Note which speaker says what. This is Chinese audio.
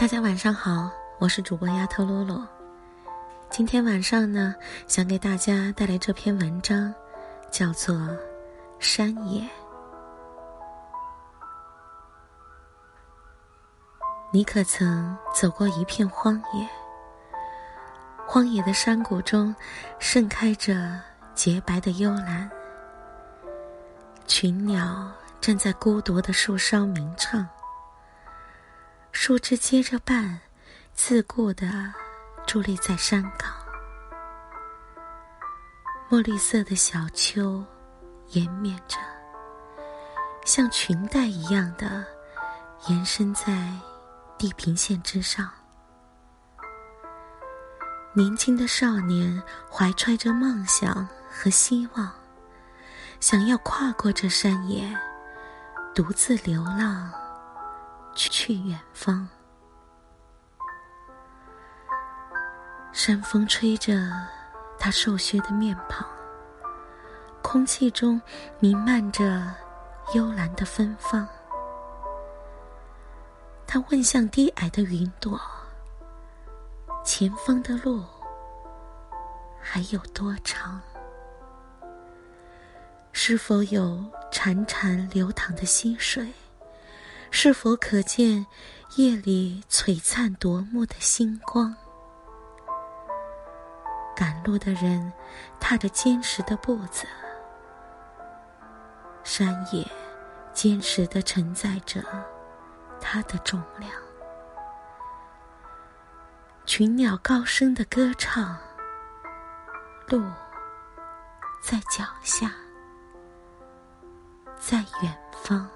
Speaker 1: 大家晚上好，我是主播丫头洛洛。今天晚上呢，想给大家带来这篇文章，叫做《山野》。你可曾走过一片荒野？荒野的山谷中，盛开着洁白的幽兰，群鸟正在孤独的树梢鸣唱。树枝接着瓣，自顾地伫立在山岗。墨绿色的小丘延绵着，像裙带一样的延伸在地平线之上。年轻的少年怀揣着梦想和希望，想要跨过这山野，独自流浪。去远方，山风吹着他瘦削的面庞，空气中弥漫着幽兰的芬芳。他问向低矮的云朵：“前方的路还有多长？是否有潺潺流淌的溪水？”是否可见夜里璀璨夺目的星光？赶路的人踏着坚实的步子，山野坚实的承载着它的重量。群鸟高声的歌唱，路在脚下，在远方。